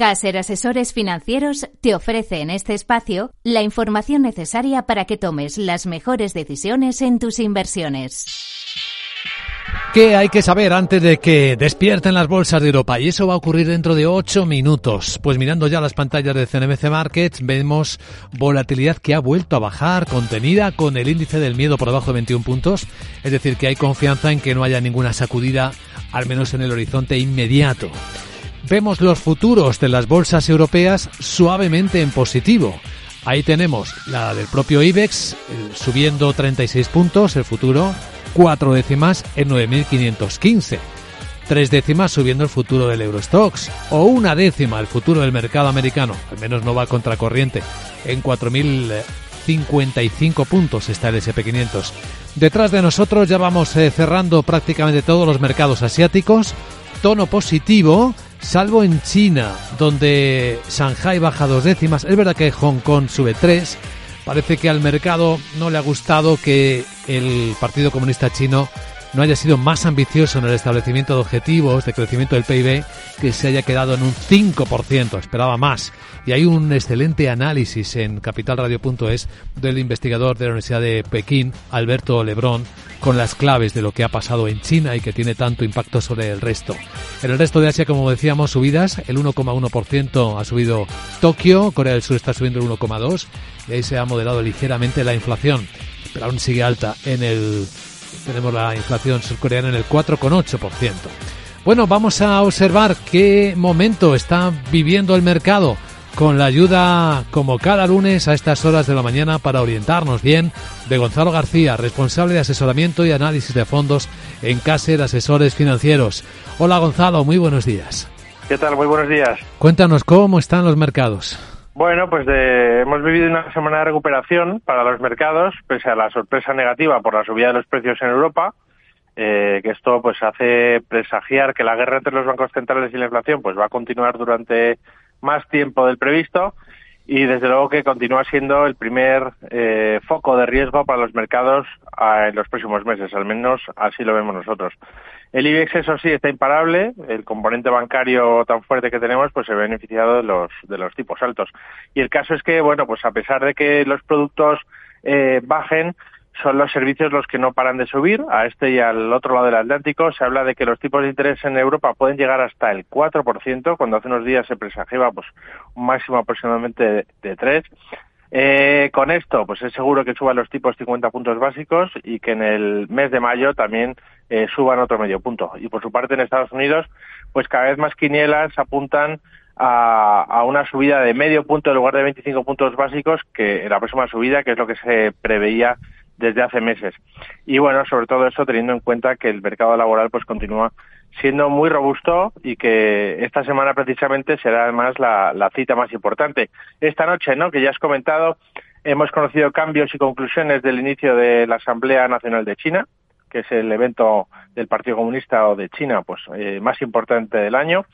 Caser Asesores Financieros te ofrece en este espacio la información necesaria para que tomes las mejores decisiones en tus inversiones. ¿Qué hay que saber antes de que despierten las bolsas de Europa? Y eso va a ocurrir dentro de ocho minutos. Pues mirando ya las pantallas de CNBC Markets, vemos volatilidad que ha vuelto a bajar, contenida con el índice del miedo por debajo de 21 puntos. Es decir, que hay confianza en que no haya ninguna sacudida, al menos en el horizonte inmediato vemos los futuros de las bolsas europeas suavemente en positivo. Ahí tenemos la del propio IBEX subiendo 36 puntos, el futuro, cuatro décimas en 9.515. Tres décimas subiendo el futuro del Eurostox, o una décima el futuro del mercado americano, al menos no va contracorriente, en 4.055 puntos está el SP500. Detrás de nosotros ya vamos eh, cerrando prácticamente todos los mercados asiáticos, tono positivo, salvo en China, donde Shanghai baja dos décimas. Es verdad que Hong Kong sube tres. Parece que al mercado no le ha gustado que el Partido Comunista Chino no haya sido más ambicioso en el establecimiento de objetivos de crecimiento del PIB, que se haya quedado en un 5%, esperaba más. Y hay un excelente análisis en capitalradio.es del investigador de la Universidad de Pekín, Alberto Lebrón, con las claves de lo que ha pasado en China y que tiene tanto impacto sobre el resto. En el resto de Asia, como decíamos, subidas, el 1,1% ha subido Tokio, Corea del Sur está subiendo el 1,2% y ahí se ha moderado ligeramente la inflación, pero aún sigue alta en el tenemos la inflación surcoreana en el 4,8%. Bueno, vamos a observar qué momento está viviendo el mercado con la ayuda, como cada lunes a estas horas de la mañana, para orientarnos bien, de Gonzalo García, responsable de asesoramiento y análisis de fondos en Caser Asesores Financieros. Hola Gonzalo, muy buenos días. ¿Qué tal? Muy buenos días. Cuéntanos cómo están los mercados. Bueno, pues hemos vivido una semana de recuperación para los mercados, pese a la sorpresa negativa por la subida de los precios en Europa, eh, que esto pues hace presagiar que la guerra entre los bancos centrales y la inflación pues va a continuar durante más tiempo del previsto y desde luego que continúa siendo el primer eh, foco de riesgo para los mercados ah, en los próximos meses, al menos así lo vemos nosotros. El IBEX, eso sí, está imparable. El componente bancario tan fuerte que tenemos, pues se ha beneficiado de los, de los tipos altos. Y el caso es que, bueno, pues a pesar de que los productos eh, bajen, son los servicios los que no paran de subir. A este y al otro lado del Atlántico se habla de que los tipos de interés en Europa pueden llegar hasta el 4%, cuando hace unos días se presagiaba pues, un máximo aproximadamente de, 3%. Eh, con esto, pues es seguro que suban los tipos 50 puntos básicos y que en el mes de mayo también eh, suban otro medio punto. Y por su parte en Estados Unidos, pues cada vez más quinielas apuntan a, a, una subida de medio punto en lugar de 25 puntos básicos, que en la próxima subida, que es lo que se preveía desde hace meses. Y bueno, sobre todo eso teniendo en cuenta que el mercado laboral pues continúa siendo muy robusto y que esta semana precisamente será además la, cita más importante. Esta noche, ¿no? Que ya has comentado, hemos conocido cambios y conclusiones del inicio de la Asamblea Nacional de China, que es el evento del Partido Comunista o de China pues eh, más importante del año.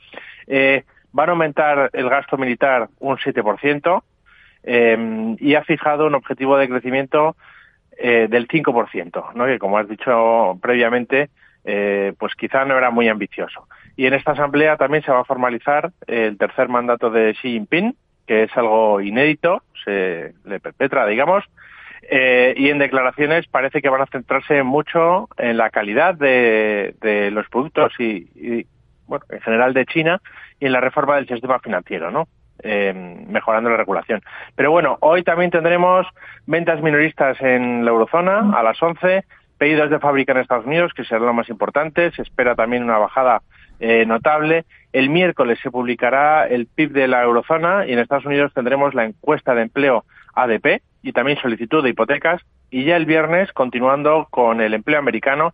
Eh, van a aumentar el gasto militar un 7% eh, y ha fijado un objetivo de crecimiento eh, del 5%, ¿no? que como has dicho previamente, eh, pues quizá no era muy ambicioso. Y en esta asamblea también se va a formalizar el tercer mandato de Xi Jinping, que es algo inédito, se le perpetra, digamos, eh, y en declaraciones parece que van a centrarse mucho en la calidad de, de los productos y, y, bueno, en general de China y en la reforma del sistema financiero, ¿no? Eh, mejorando la regulación. Pero bueno, hoy también tendremos ventas minoristas en la eurozona a las 11, pedidos de fábrica en Estados Unidos, que será lo más importante. Se espera también una bajada eh, notable. El miércoles se publicará el PIB de la eurozona y en Estados Unidos tendremos la encuesta de empleo ADP y también solicitud de hipotecas. Y ya el viernes, continuando con el empleo americano,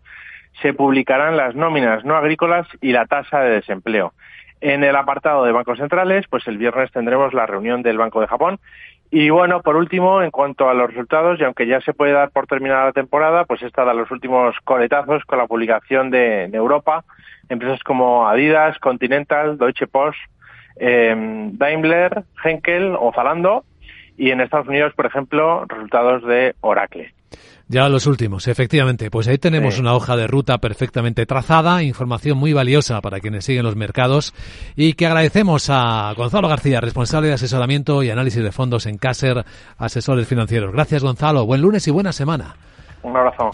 se publicarán las nóminas no agrícolas y la tasa de desempleo. En el apartado de bancos centrales, pues el viernes tendremos la reunión del Banco de Japón. Y bueno, por último, en cuanto a los resultados, y aunque ya se puede dar por terminada la temporada, pues esta da los últimos coletazos con la publicación de, Europa, empresas como Adidas, Continental, Deutsche Post, eh, Daimler, Henkel o Zalando, y en Estados Unidos, por ejemplo, resultados de Oracle. Ya los últimos, efectivamente. Pues ahí tenemos una hoja de ruta perfectamente trazada, información muy valiosa para quienes siguen los mercados y que agradecemos a Gonzalo García, responsable de asesoramiento y análisis de fondos en Caser, asesores financieros. Gracias, Gonzalo. Buen lunes y buena semana. Un abrazo.